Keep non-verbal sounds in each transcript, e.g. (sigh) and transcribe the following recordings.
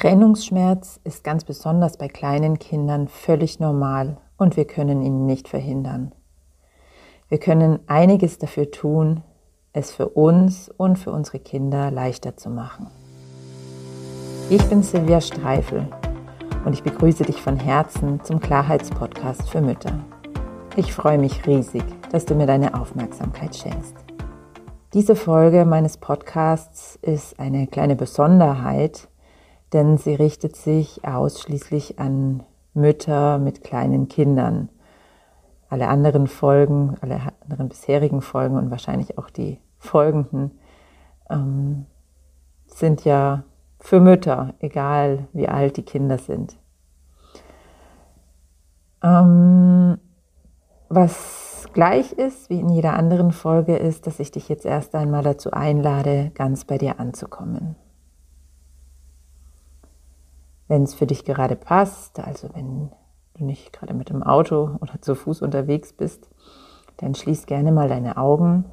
Trennungsschmerz ist ganz besonders bei kleinen Kindern völlig normal und wir können ihn nicht verhindern. Wir können einiges dafür tun, es für uns und für unsere Kinder leichter zu machen. Ich bin Silvia Streifel und ich begrüße dich von Herzen zum Klarheitspodcast für Mütter. Ich freue mich riesig, dass du mir deine Aufmerksamkeit schenkst. Diese Folge meines Podcasts ist eine kleine Besonderheit, denn sie richtet sich ausschließlich an Mütter mit kleinen Kindern. Alle anderen Folgen, alle anderen bisherigen Folgen und wahrscheinlich auch die folgenden ähm, sind ja für Mütter, egal wie alt die Kinder sind. Ähm, was gleich ist, wie in jeder anderen Folge, ist, dass ich dich jetzt erst einmal dazu einlade, ganz bei dir anzukommen wenn es für dich gerade passt, also wenn du nicht gerade mit dem Auto oder zu Fuß unterwegs bist, dann schließ gerne mal deine Augen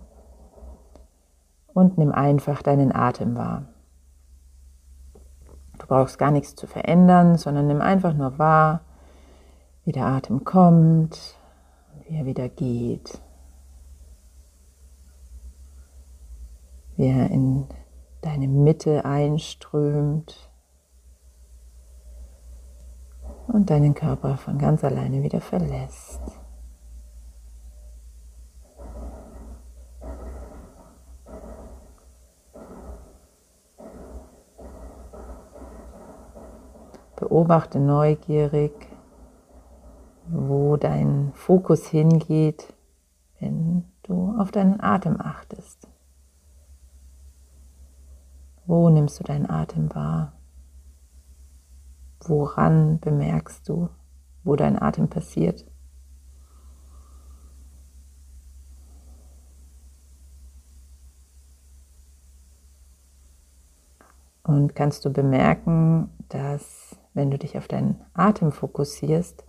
und nimm einfach deinen Atem wahr. Du brauchst gar nichts zu verändern, sondern nimm einfach nur wahr, wie der Atem kommt, wie er wieder geht, wie er in deine Mitte einströmt und deinen Körper von ganz alleine wieder verlässt. Beobachte neugierig, wo dein Fokus hingeht, wenn du auf deinen Atem achtest. Wo nimmst du deinen Atem wahr? Woran bemerkst du, wo dein Atem passiert? Und kannst du bemerken, dass wenn du dich auf deinen Atem fokussierst,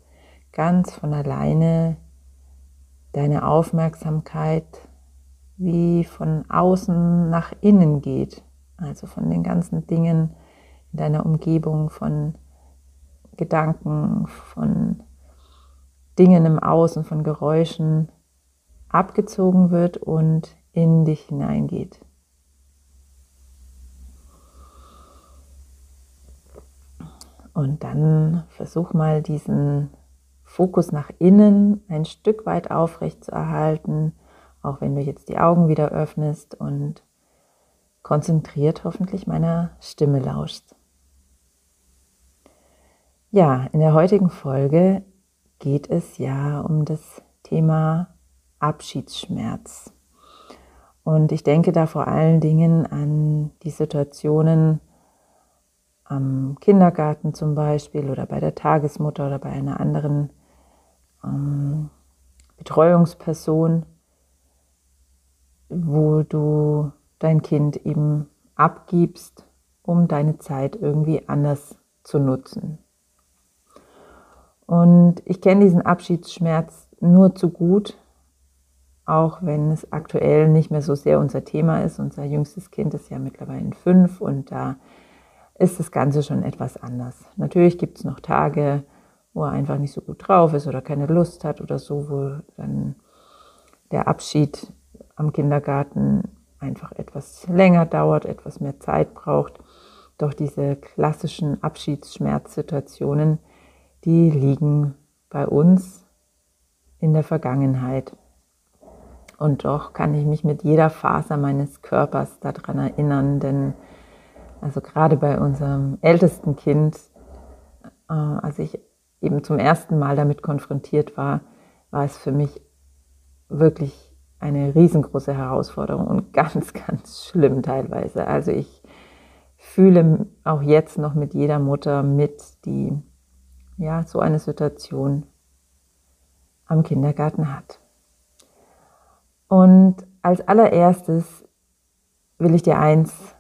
ganz von alleine deine Aufmerksamkeit wie von außen nach innen geht, also von den ganzen Dingen in deiner Umgebung, von Gedanken, von Dingen im Außen, von Geräuschen abgezogen wird und in dich hineingeht. Und dann versuch mal diesen Fokus nach innen ein Stück weit aufrecht zu erhalten, auch wenn du jetzt die Augen wieder öffnest und konzentriert hoffentlich meiner Stimme lauschst. Ja, in der heutigen Folge geht es ja um das Thema Abschiedsschmerz. Und ich denke da vor allen Dingen an die Situationen am Kindergarten zum Beispiel oder bei der Tagesmutter oder bei einer anderen ähm, Betreuungsperson, wo du dein Kind eben abgibst, um deine Zeit irgendwie anders zu nutzen. Und ich kenne diesen Abschiedsschmerz nur zu gut, auch wenn es aktuell nicht mehr so sehr unser Thema ist. Unser jüngstes Kind ist ja mittlerweile fünf und da ist das Ganze schon etwas anders. Natürlich gibt es noch Tage, wo er einfach nicht so gut drauf ist oder keine Lust hat oder so, wo dann der Abschied am Kindergarten einfach etwas länger dauert, etwas mehr Zeit braucht. Doch diese klassischen Abschiedsschmerzsituationen, die liegen bei uns in der Vergangenheit. Und doch kann ich mich mit jeder Faser meines Körpers daran erinnern, denn also gerade bei unserem ältesten Kind, äh, als ich eben zum ersten Mal damit konfrontiert war, war es für mich wirklich eine riesengroße Herausforderung und (laughs) ganz, ganz schlimm teilweise. Also ich fühle auch jetzt noch mit jeder Mutter mit, die ja, so eine Situation am Kindergarten hat. Und als allererstes will ich dir eins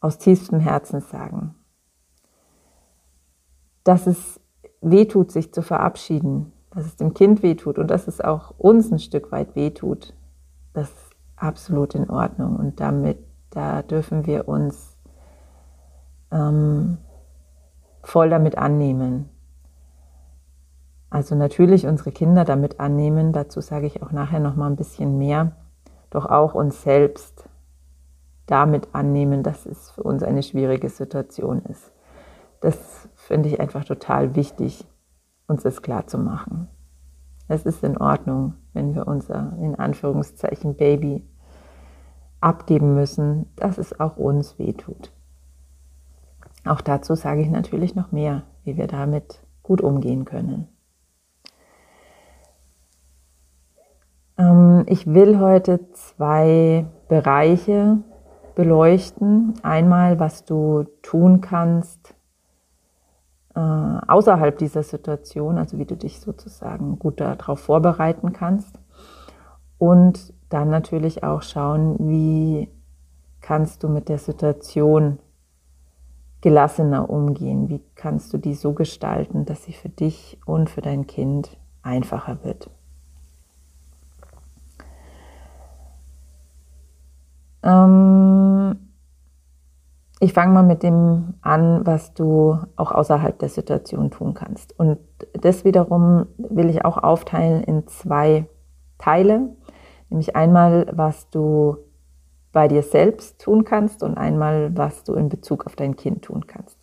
aus tiefstem Herzen sagen, dass es wehtut, sich zu verabschieden, dass es dem Kind wehtut und dass es auch uns ein Stück weit wehtut, das ist absolut in Ordnung und damit, da dürfen wir uns ähm, voll damit annehmen. Also natürlich unsere Kinder damit annehmen, dazu sage ich auch nachher noch mal ein bisschen mehr, doch auch uns selbst damit annehmen, dass es für uns eine schwierige Situation ist. Das finde ich einfach total wichtig, uns das klar zu machen. Es ist in Ordnung, wenn wir unser in Anführungszeichen Baby abgeben müssen, dass es auch uns wehtut. Auch dazu sage ich natürlich noch mehr, wie wir damit gut umgehen können. Ähm, ich will heute zwei Bereiche beleuchten. Einmal, was du tun kannst äh, außerhalb dieser Situation, also wie du dich sozusagen gut darauf vorbereiten kannst. Und dann natürlich auch schauen, wie kannst du mit der Situation gelassener umgehen? Wie kannst du die so gestalten, dass sie für dich und für dein Kind einfacher wird? Ähm, ich fange mal mit dem an, was du auch außerhalb der Situation tun kannst. Und das wiederum will ich auch aufteilen in zwei Teile. Nämlich einmal, was du bei dir selbst tun kannst und einmal, was du in Bezug auf dein Kind tun kannst.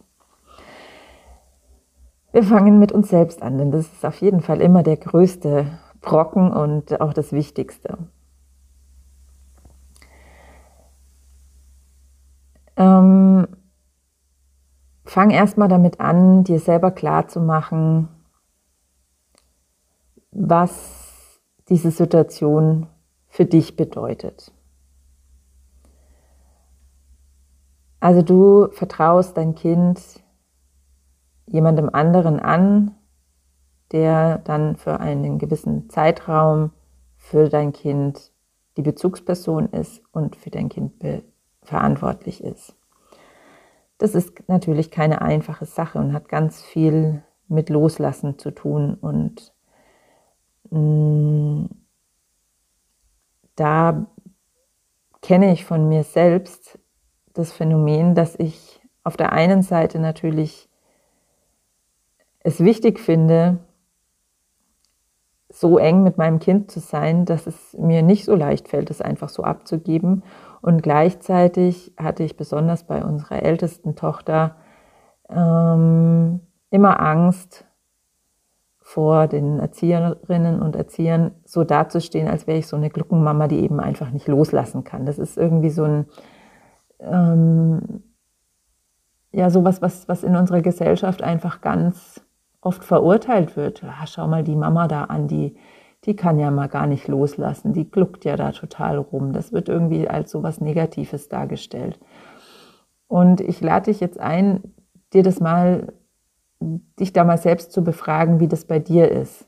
Wir fangen mit uns selbst an, denn das ist auf jeden Fall immer der größte Brocken und auch das Wichtigste. Ähm, fang erstmal damit an, dir selber klar zu machen, was diese Situation für dich bedeutet. Also du vertraust dein Kind jemandem anderen an, der dann für einen gewissen Zeitraum für dein Kind die Bezugsperson ist und für dein Kind verantwortlich ist. Das ist natürlich keine einfache Sache und hat ganz viel mit Loslassen zu tun. Und mh, mm, da kenne ich von mir selbst das Phänomen, dass ich auf der einen Seite natürlich es wichtig finde, so eng mit meinem Kind zu sein, dass es mir nicht so leicht fällt, es einfach so abzugeben. Und gleichzeitig hatte ich besonders bei unserer ältesten Tochter ähm, immer Angst vor den Erzieherinnen und Erziehern so dazustehen, als wäre ich so eine Gluckenmama, die eben einfach nicht loslassen kann. Das ist irgendwie so ein ähm, ja sowas, was, was in unserer Gesellschaft einfach ganz oft verurteilt wird. Ja, schau mal die Mama da an, die, die kann ja mal gar nicht loslassen, die gluckt ja da total rum. Das wird irgendwie als so was Negatives dargestellt. Und ich lade dich jetzt ein, dir das mal, dich da mal selbst zu befragen, wie das bei dir ist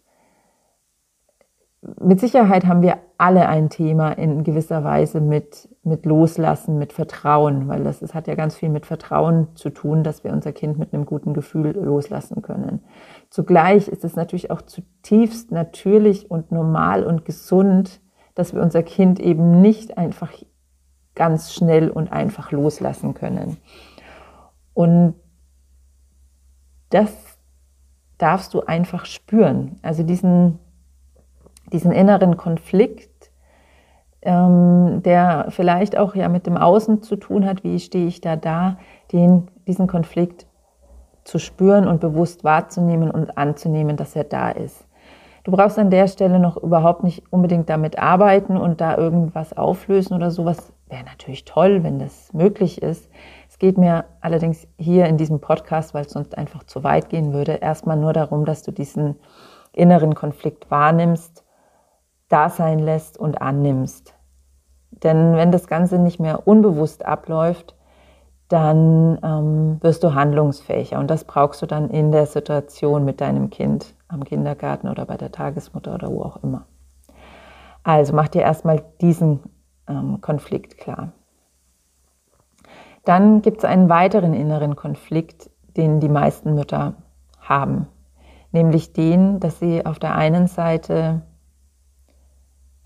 mit Sicherheit haben wir alle ein Thema in gewisser Weise mit, mit Loslassen, mit Vertrauen, weil das, das hat ja ganz viel mit Vertrauen zu tun, dass wir unser Kind mit einem guten Gefühl loslassen können. Zugleich ist es natürlich auch zutiefst natürlich und normal und gesund, dass wir unser Kind eben nicht einfach ganz schnell und einfach loslassen können. Und das darfst du einfach spüren. Also diesen diesen inneren Konflikt, ähm, der vielleicht auch ja mit dem Außen zu tun hat, wie stehe ich da da, den, diesen Konflikt zu spüren und bewusst wahrzunehmen und anzunehmen, dass er da ist. Du brauchst an der Stelle noch überhaupt nicht unbedingt damit arbeiten und da irgendwas auflösen oder sowas. Wäre natürlich toll, wenn das möglich ist. Es geht mir allerdings hier in diesem Podcast, weil es sonst einfach zu weit gehen würde, erstmal nur darum, dass du diesen inneren Konflikt wahrnimmst da sein lässt und annimmst. Denn wenn das Ganze nicht mehr unbewusst abläuft, dann ähm, wirst du handlungsfähiger und das brauchst du dann in der Situation mit deinem Kind am Kindergarten oder bei der Tagesmutter oder wo auch immer. Also mach dir erstmal diesen ähm, Konflikt klar. Dann gibt es einen weiteren inneren Konflikt, den die meisten Mütter haben, nämlich den, dass sie auf der einen Seite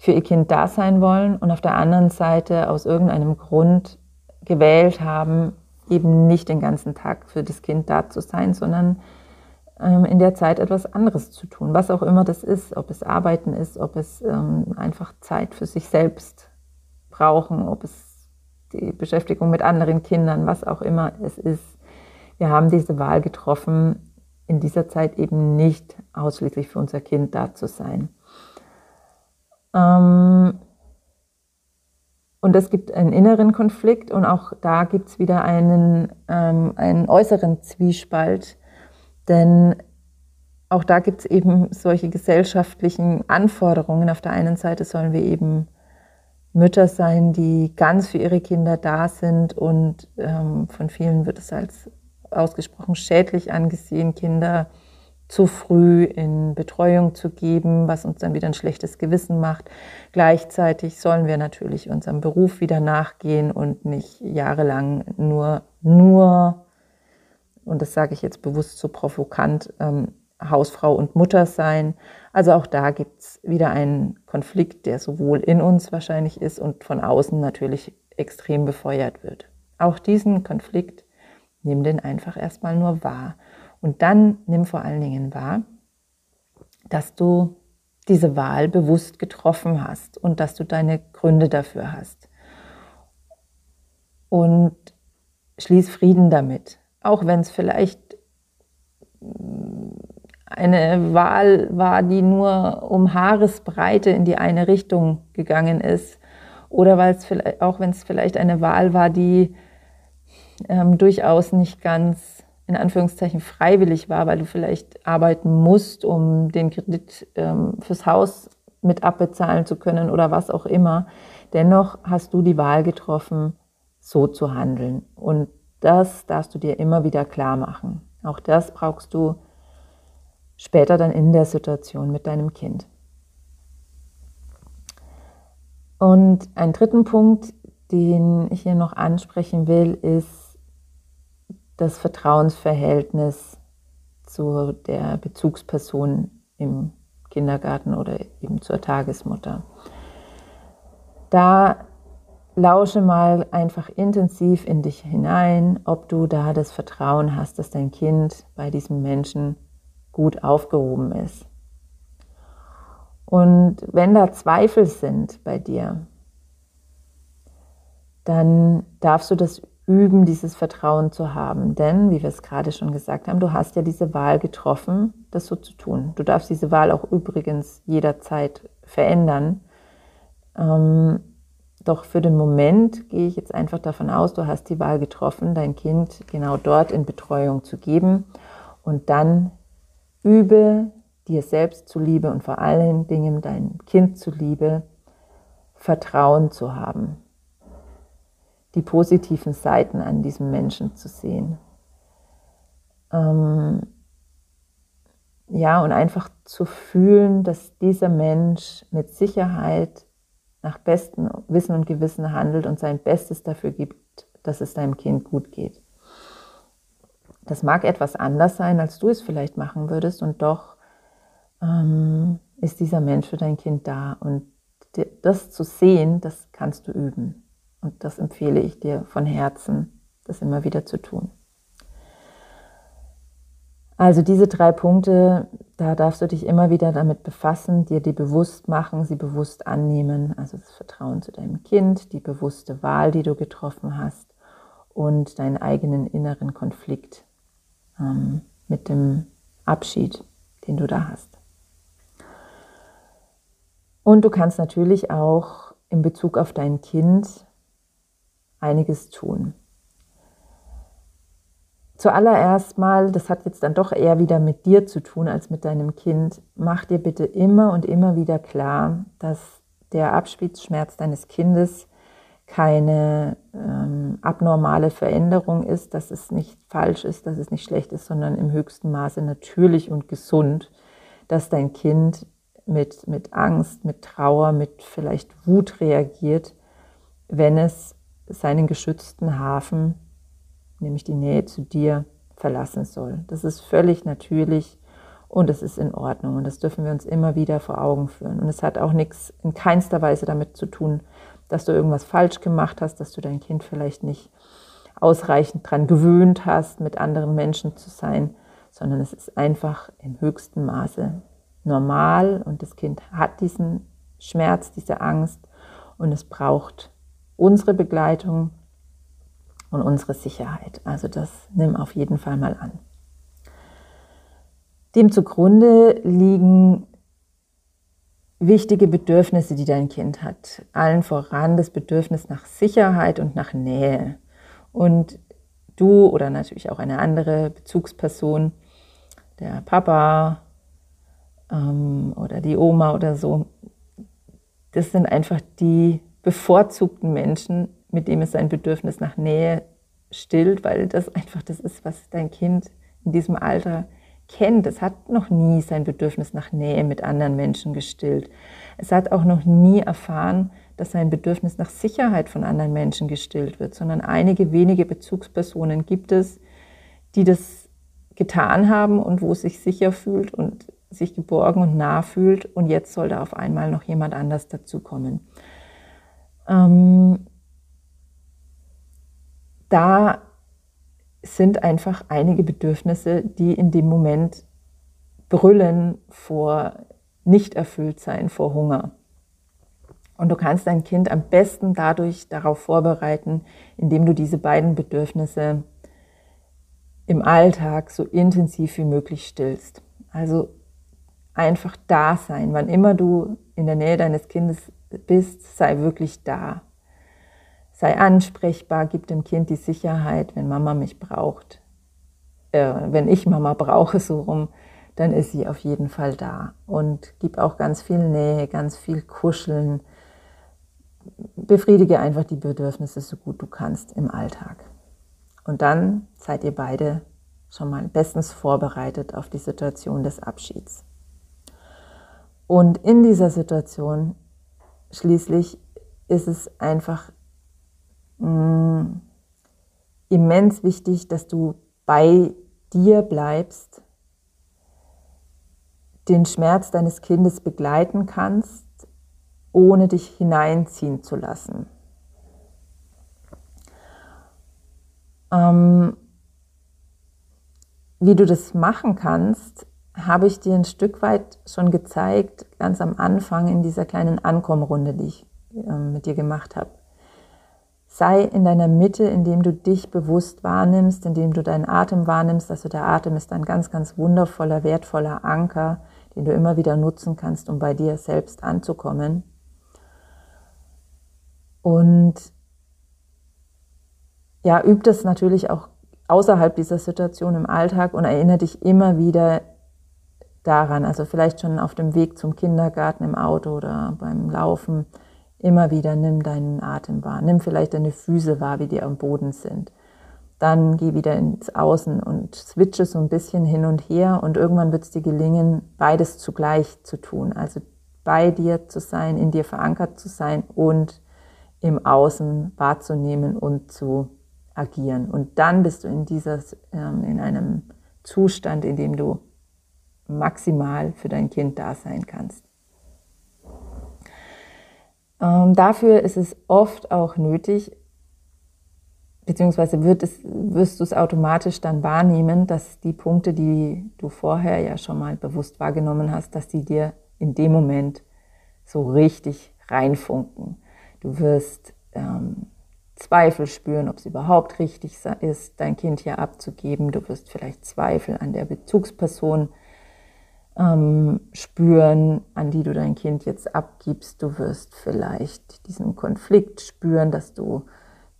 für ihr Kind da sein wollen und auf der anderen Seite aus irgendeinem Grund gewählt haben, eben nicht den ganzen Tag für das Kind da zu sein, sondern ähm, in der Zeit etwas anderes zu tun, was auch immer das ist, ob es Arbeiten ist, ob es ähm, einfach Zeit für sich selbst brauchen, ob es die Beschäftigung mit anderen Kindern, was auch immer es ist. Wir haben diese Wahl getroffen, in dieser Zeit eben nicht ausschließlich für unser Kind da zu sein. Ähm, und es gibt einen inneren Konflikt und auch da gibt es wieder einen, ähm, einen äußeren Zwiespalt, denn auch da gibt es eben solche gesellschaftlichen Anforderungen. Auf der einen Seite sollen wir eben Mütter sein, die ganz für ihre Kinder da sind und ähm, von vielen wird es als ausgesprochen schädlich angesehen, Kinder zu früh in Betreuung zu geben, was uns dann wieder ein schlechtes Gewissen macht. Gleichzeitig sollen wir natürlich unserem Beruf wieder nachgehen und nicht jahrelang nur, nur, und das sage ich jetzt bewusst so provokant, ähm, Hausfrau und Mutter sein. Also auch da gibt es wieder einen Konflikt, der sowohl in uns wahrscheinlich ist und von außen natürlich extrem befeuert wird. Auch diesen Konflikt nimm den einfach erstmal nur wahr und dann nimm vor allen Dingen wahr, dass du diese Wahl bewusst getroffen hast und dass du deine Gründe dafür hast. Und schließ Frieden damit, auch wenn es vielleicht mm, eine Wahl war, die nur um Haaresbreite in die eine Richtung gegangen ist, oder weil es vielleicht, auch wenn es vielleicht eine Wahl war, die ähm, durchaus nicht ganz in Anführungszeichen freiwillig war, weil du vielleicht arbeiten musst, um den Kredit ähm, fürs Haus mit abbezahlen zu können oder was auch immer. Dennoch hast du die Wahl getroffen, so zu handeln. Und das darfst du dir immer wieder klar machen. Auch das brauchst du später dann in der Situation mit deinem Kind. Und einen dritten Punkt, den ich hier noch ansprechen will, ist, das Vertrauensverhältnis zu der Bezugsperson im Kindergarten oder eben zur Tagesmutter. Da lausche mal einfach intensiv in dich hinein, ob du da das Vertrauen hast, dass dein Kind bei diesem Menschen gut aufgehoben ist. Und wenn da Zweifel sind bei dir, dann darfst du das üben, dieses Vertrauen zu haben. Denn, wie wir es gerade schon gesagt haben, du hast ja diese Wahl getroffen, das so zu tun. Du darfst diese Wahl auch übrigens jederzeit verändern. Ähm, doch für den Moment gehe ich jetzt einfach davon aus, du hast die Wahl getroffen, dein Kind genau dort in Betreuung zu geben. Und dann übe dir selbst zuliebe und vor allen Dingen dein Kind zuliebe, Vertrauen zu haben die positiven Seiten an diesem Menschen zu sehen. Ähm, ja, und einfach zu fühlen, dass dieser Mensch mit Sicherheit nach bestem Wissen und Gewissen handelt und sein Bestes dafür gibt, dass es deinem Kind gut geht. Das mag etwas anders sein, als du es vielleicht machen würdest, und doch ähm, ist dieser Mensch für dein Kind da. Und das zu sehen, das kannst du üben. Und das empfehle ich dir von Herzen, das immer wieder zu tun. Also diese drei Punkte, da darfst du dich immer wieder damit befassen, dir die bewusst machen, sie bewusst annehmen. Also das Vertrauen zu deinem Kind, die bewusste Wahl, die du getroffen hast und deinen eigenen inneren Konflikt ähm, mit dem Abschied, den du da hast. Und du kannst natürlich auch in Bezug auf dein Kind einiges tun. Zuallererst mal, das hat jetzt dann doch eher wieder mit dir zu tun als mit deinem Kind, mach dir bitte immer und immer wieder klar, dass der Abspielschmerz deines Kindes keine ähm, abnormale Veränderung ist, dass es nicht falsch ist, dass es nicht schlecht ist, sondern im höchsten Maße natürlich und gesund, dass dein Kind mit, mit Angst, mit Trauer, mit vielleicht Wut reagiert, wenn es seinen geschützten Hafen, nämlich die Nähe zu dir, verlassen soll. Das ist völlig natürlich und es ist in Ordnung und das dürfen wir uns immer wieder vor Augen führen. Und es hat auch nichts in keinster Weise damit zu tun, dass du irgendwas falsch gemacht hast, dass du dein Kind vielleicht nicht ausreichend daran gewöhnt hast, mit anderen Menschen zu sein, sondern es ist einfach im höchsten Maße normal und das Kind hat diesen Schmerz, diese Angst und es braucht unsere Begleitung und unsere Sicherheit. Also das nimm auf jeden Fall mal an. Dem zugrunde liegen wichtige Bedürfnisse, die dein Kind hat. Allen voran das Bedürfnis nach Sicherheit und nach Nähe. Und du oder natürlich auch eine andere Bezugsperson, der Papa ähm, oder die Oma oder so, das sind einfach die bevorzugten Menschen, mit dem es sein Bedürfnis nach Nähe stillt, weil das einfach das ist, was dein Kind in diesem Alter kennt. Es hat noch nie sein Bedürfnis nach Nähe mit anderen Menschen gestillt. Es hat auch noch nie erfahren, dass sein Bedürfnis nach Sicherheit von anderen Menschen gestillt wird, sondern einige wenige Bezugspersonen gibt es, die das getan haben und wo es sich sicher fühlt und sich geborgen und nah fühlt und jetzt soll da auf einmal noch jemand anders dazukommen. Ähm, da sind einfach einige Bedürfnisse, die in dem Moment brüllen vor nicht erfüllt sein, vor Hunger. Und du kannst dein Kind am besten dadurch darauf vorbereiten, indem du diese beiden Bedürfnisse im Alltag so intensiv wie möglich stillst. Also einfach da sein. Wann immer du in der Nähe deines Kindes bist, sei wirklich da. Sei ansprechbar, gib dem Kind die Sicherheit, wenn Mama mich braucht. Äh, wenn ich Mama brauche, so rum, dann ist sie auf jeden Fall da. Und gib auch ganz viel Nähe, ganz viel Kuscheln. Befriedige einfach die Bedürfnisse so gut du kannst im Alltag. Und dann seid ihr beide schon mal bestens vorbereitet auf die Situation des Abschieds. Und in dieser Situation schließlich ist es einfach mh, mm, immens wichtig, dass du bei dir bleibst, den Schmerz deines Kindes begleiten kannst, ohne dich hineinziehen zu lassen. Ähm, wie du das machen kannst, habe ich dir ein Stück weit schon gezeigt, ganz am Anfang in dieser kleinen Ankommrunde, die ich äh, mit dir gemacht habe. Sei in deiner Mitte, indem du dich bewusst wahrnimmst, indem du deinen Atem wahrnimmst. Also der Atem ist ein ganz, ganz wundervoller, wertvoller Anker, den du immer wieder nutzen kannst, um bei dir selbst anzukommen. Und ja, üb das natürlich auch außerhalb dieser Situation im Alltag und erinnere dich immer wieder daran, also vielleicht schon auf dem Weg zum Kindergarten im Auto oder beim Laufen, immer wieder nimm deinen Atem wahr, nimm vielleicht deine Füße wahr, wie die am Boden sind. Dann geh wieder ins Außen und switche so ein bisschen hin und her und irgendwann wird es dir gelingen, beides zugleich zu tun. Also bei dir zu sein, in dir verankert zu sein und im Außen wahrzunehmen und zu agieren. Und dann bist du in, dieses, ähm, in einem Zustand, in dem du maximal für dein Kind da sein kannst. Ähm, dafür ist es oft auch nötig, beziehungsweise wird es, wirst du es automatisch dann wahrnehmen, dass die Punkte, die du vorher ja schon mal bewusst wahrgenommen hast, dass die dir in dem Moment so richtig reinfunken. Du wirst ähm, Zweifel spüren, ob es überhaupt richtig ist, dein Kind hier abzugeben. Du wirst vielleicht Zweifel an der Bezugsperson ähm, spüren, an die du dein Kind jetzt abgibst. Du wirst vielleicht diesen Konflikt spüren, dass du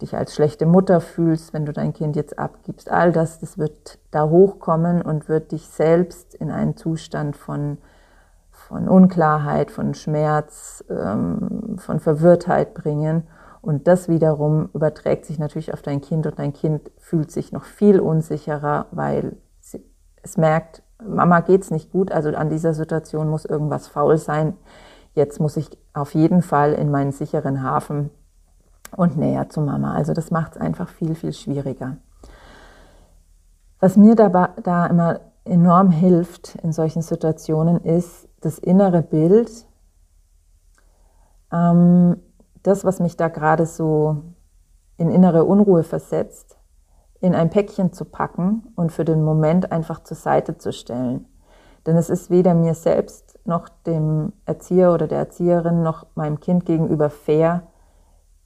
dich als schlechte Mutter fühlst, wenn du dein Kind jetzt abgibst. All das, das wird da hochkommen und wird dich selbst in einen Zustand von, von Unklarheit, von Schmerz, ähm, von Verwirrtheit bringen. Und das wiederum überträgt sich natürlich auf dein Kind und dein Kind fühlt sich noch viel unsicherer, weil es merkt, Mama geht's nicht gut, also an dieser Situation muss irgendwas faul sein. Jetzt muss ich auf jeden Fall in meinen sicheren Hafen und näher zu Mama. Also das macht es einfach viel, viel schwieriger. Was mir da, da immer enorm hilft in solchen Situationen ist das innere Bild, ähm, das, was mich da gerade so in innere Unruhe versetzt, in ein Päckchen zu packen und für den Moment einfach zur Seite zu stellen. Denn es ist weder mir selbst noch dem Erzieher oder der Erzieherin noch meinem Kind gegenüber fair,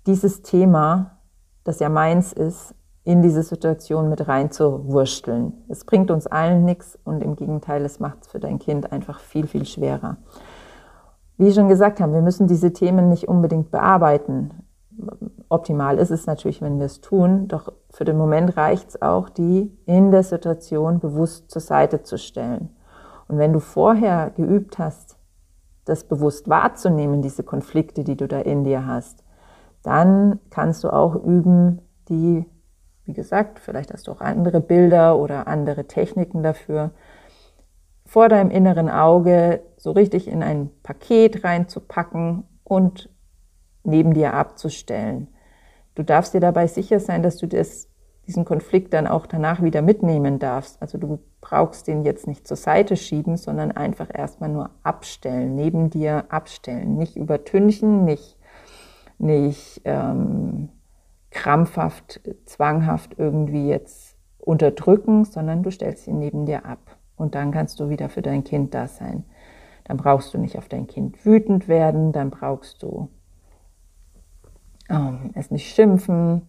dieses Thema, das ja meins ist, in diese Situation mit reinzuwursteln. Es bringt uns allen nichts und im Gegenteil, es macht es für dein Kind einfach viel, viel schwerer. Wie schon gesagt haben, wir müssen diese Themen nicht unbedingt bearbeiten. Optimal ist es natürlich, wenn wir es tun, doch für den Moment reicht es auch, die in der Situation bewusst zur Seite zu stellen. Und wenn du vorher geübt hast, das bewusst wahrzunehmen, diese Konflikte, die du da in dir hast, dann kannst du auch üben, die, wie gesagt, vielleicht hast du auch andere Bilder oder andere Techniken dafür, vor deinem inneren Auge so richtig in ein Paket reinzupacken und neben dir abzustellen. Du darfst dir dabei sicher sein, dass du das diesen Konflikt dann auch danach wieder mitnehmen darfst. Also du brauchst den jetzt nicht zur Seite schieben, sondern einfach erstmal nur abstellen, neben dir abstellen. Nicht übertünchen, nicht, nicht ähm, krampfhaft, zwanghaft irgendwie jetzt unterdrücken, sondern du stellst ihn neben dir ab. Und dann kannst du wieder für dein Kind da sein. Dann brauchst du nicht auf dein Kind wütend werden, dann brauchst du ähm, es nicht schimpfen,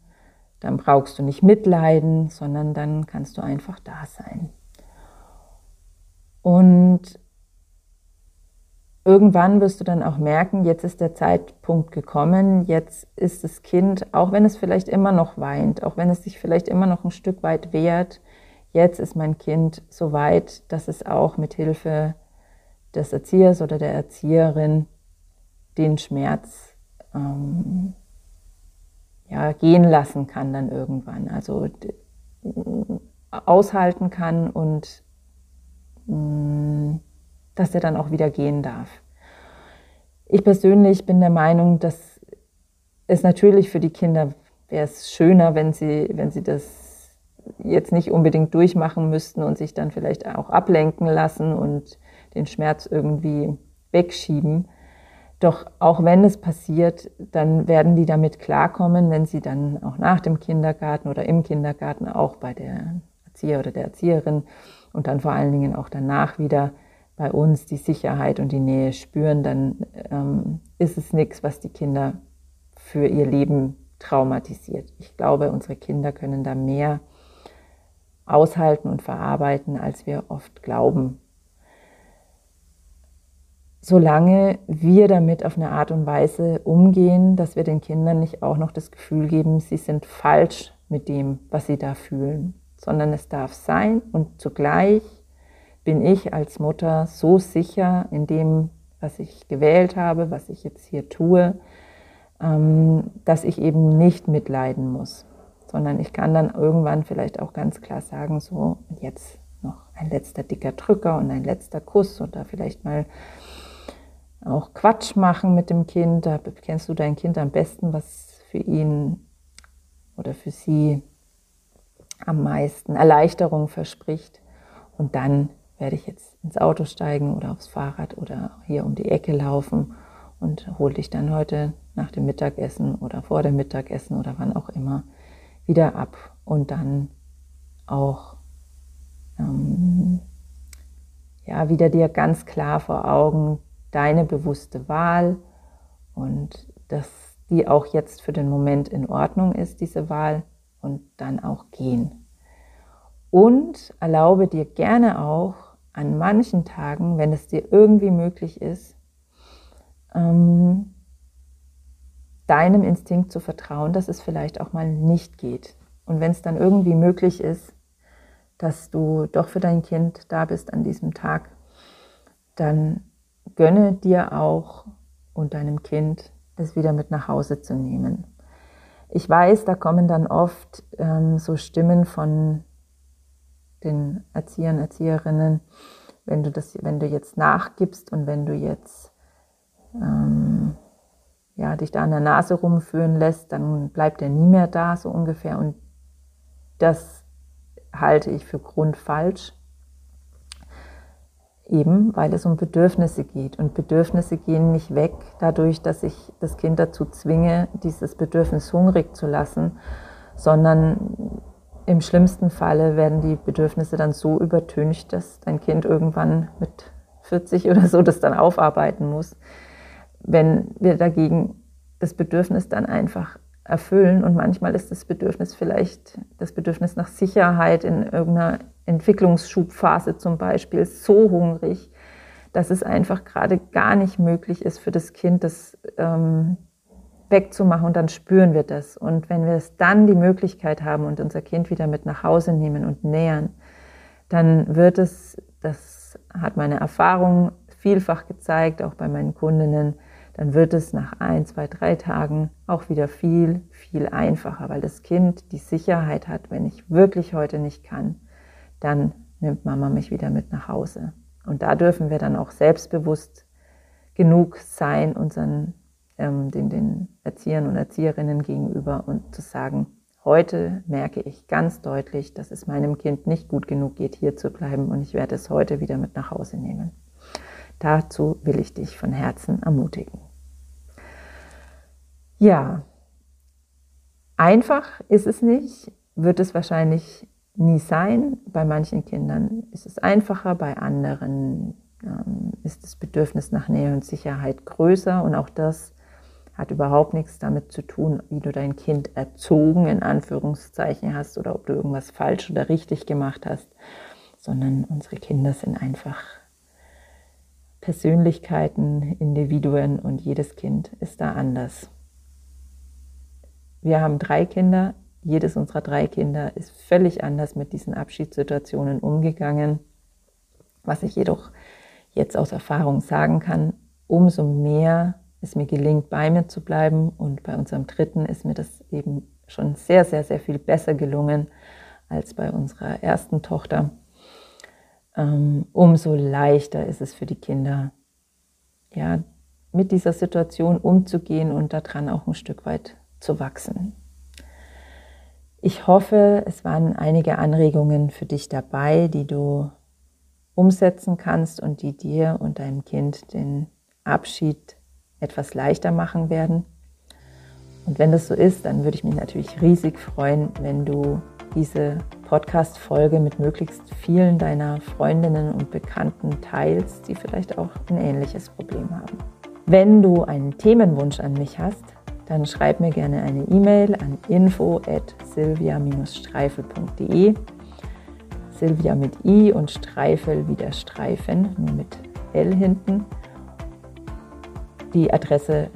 dann brauchst du nicht mitleiden, sondern dann kannst du einfach da sein. Und irgendwann wirst du dann auch merken, jetzt ist der Zeitpunkt gekommen, jetzt ist das Kind, auch wenn es vielleicht immer noch weint, auch wenn es sich vielleicht immer noch ein Stück weit wehrt, jetzt ist mein Kind so weit, dass es auch mit Hilfe des Erziehers oder der Erzieherin den Schmerz ähm, ja, gehen lassen kann dann irgendwann. Also aushalten kann und mm, dass er dann auch wieder gehen darf. Ich persönlich bin der Meinung, dass es natürlich für die Kinder wäre es schöner, wenn sie, wenn sie das jetzt nicht unbedingt durchmachen müssten und sich dann vielleicht auch ablenken lassen und den Schmerz irgendwie wegschieben. Doch auch wenn es passiert, dann werden die damit klarkommen, wenn sie dann auch nach dem Kindergarten oder im Kindergarten auch bei der Erzieher oder der Erzieherin und dann vor allen Dingen auch danach wieder bei uns die Sicherheit und die Nähe spüren, dann ähm, ist es nichts, was die Kinder für ihr Leben traumatisiert. Ich glaube, unsere Kinder können da mehr aushalten und verarbeiten, als wir oft glauben solange wir damit auf eine Art und Weise umgehen, dass wir den Kindern nicht auch noch das Gefühl geben, sie sind falsch mit dem, was sie da fühlen, sondern es darf sein und zugleich bin ich als Mutter so sicher in dem, was ich gewählt habe, was ich jetzt hier tue, ähm, dass ich eben nicht mitleiden muss, sondern ich kann dann irgendwann vielleicht auch ganz klar sagen, so jetzt noch ein letzter dicker Drücker und ein letzter Kuss oder vielleicht mal auch Quatsch machen mit dem Kind. Da kennst du dein Kind am besten, was für ihn oder für sie am meisten Erleichterung verspricht. Und dann werde ich jetzt ins Auto steigen oder aufs Fahrrad oder hier um die Ecke laufen und hole dich dann heute nach dem Mittagessen oder vor dem Mittagessen oder wann auch immer wieder ab und dann auch ähm, ja wieder dir ganz klar vor Augen deine bewusste Wahl und dass die auch jetzt für den Moment in Ordnung ist, diese Wahl, und dann auch gehen. Und erlaube dir gerne auch an manchen Tagen, wenn es dir irgendwie möglich ist, ähm, deinem Instinkt zu vertrauen, dass es vielleicht auch mal nicht geht. Und wenn es dann irgendwie möglich ist, dass du doch für dein Kind da bist an diesem Tag, dann gönne dir auch und deinem Kind, das wieder mit nach Hause zu nehmen. Ich weiß, da kommen dann oft ähm, so Stimmen von den Erziehern, Erzieherinnen, wenn du das, wenn du jetzt nachgibst und wenn du jetzt ähm, ja, dich da an der Nase rumführen lässt, dann bleibt er nie mehr da, so ungefähr. Und das halte ich für grundfalsch. Eben, weil es um Bedürfnisse geht. Und Bedürfnisse gehen nicht weg dadurch, dass ich das Kind dazu zwinge, dieses Bedürfnis hungrig zu lassen, sondern im schlimmsten Falle werden die Bedürfnisse dann so übertüncht, dass dein Kind irgendwann mit 40 oder so das dann aufarbeiten muss. Wenn wir dagegen das Bedürfnis dann einfach erfüllen und manchmal ist das Bedürfnis vielleicht das Bedürfnis nach Sicherheit in irgendeiner Entwicklungsschubphase zum Beispiel so hungrig, dass es einfach gerade gar nicht möglich ist für das Kind, das ähm, wegzumachen und dann spüren wir das. Und wenn wir es dann die Möglichkeit haben und unser Kind wieder mit nach Hause nehmen und nähern, dann wird es, das hat meine Erfahrung vielfach gezeigt, auch bei meinen Kundinnen, dann wird es nach ein, zwei, drei Tagen auch wieder viel, viel einfacher, weil das Kind die Sicherheit hat, wenn ich wirklich heute nicht kann, dann nimmt Mama mich wieder mit nach Hause. Und da dürfen wir dann auch selbstbewusst genug sein, unseren, ähm, den, den Erziehern und Erzieherinnen gegenüber und zu sagen, heute merke ich ganz deutlich, dass es meinem Kind nicht gut genug geht, hier zu bleiben und ich werde es heute wieder mit nach Hause nehmen. Dazu will ich dich von Herzen ermutigen. Ja, einfach ist es nicht, wird es wahrscheinlich nie sein. Bei manchen Kindern ist es einfacher, bei anderen ähm, ist das Bedürfnis nach Nähe und Sicherheit größer und auch das hat überhaupt nichts damit zu tun, wie du dein Kind erzogen in Anführungszeichen hast oder ob du irgendwas falsch oder richtig gemacht hast, sondern unsere Kinder sind einfach Persönlichkeiten, Individuen und jedes Kind ist da anders. Wir haben drei Kinder, jedes unserer drei Kinder ist völlig anders mit diesen Abschiedssituationen umgegangen. Was ich jedoch jetzt aus Erfahrung sagen kann, umso mehr es mir gelingt, bei mir zu bleiben und bei unserem dritten ist mir das eben schon sehr, sehr, sehr viel besser gelungen als bei unserer ersten Tochter. Ähm, umso leichter ist es für die Kinder, ja, mit dieser Situation umzugehen und daran auch ein Stück weit zu wachsen. Ich hoffe, es waren einige Anregungen für dich dabei, die du umsetzen kannst und die dir und deinem Kind den Abschied etwas leichter machen werden. Und wenn das so ist, dann würde ich mich natürlich riesig freuen, wenn du diese Podcast-Folge mit möglichst vielen deiner Freundinnen und Bekannten teilst, die vielleicht auch ein ähnliches Problem haben. Wenn du einen Themenwunsch an mich hast, dann schreib mir gerne eine E-Mail an info at silvia-streifel.de. Silvia mit I und Streifel wie der Streifen, nur mit L hinten. Die Adresse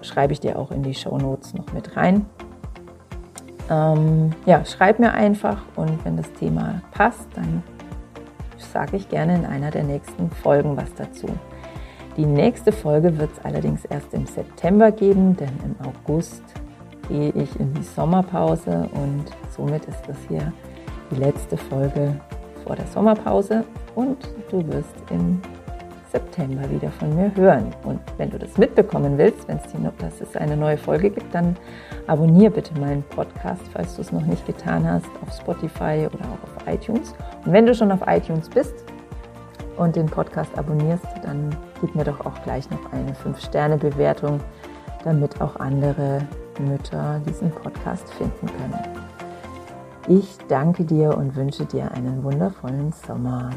schreibe ich dir auch in die Show Notes noch mit rein. Ähm, ja, schreib mir einfach und wenn das Thema passt, dann sage ich gerne in einer der nächsten Folgen was dazu. Die nächste Folge wird es allerdings erst im September geben, denn im August gehe ich in die Sommerpause und somit ist das hier die letzte Folge vor der Sommerpause und du wirst im September wieder von mir hören. Und wenn du das mitbekommen willst, wenn es dass es eine neue Folge gibt, dann abonniere bitte meinen Podcast, falls du es noch nicht getan hast, auf Spotify oder auch auf iTunes. Und wenn du schon auf iTunes bist und den Podcast abonnierst, dann gib mir doch auch gleich noch eine 5-Sterne-Bewertung, damit auch andere Mütter diesen Podcast finden können. Ich danke dir und wünsche dir einen wundervollen Sommer.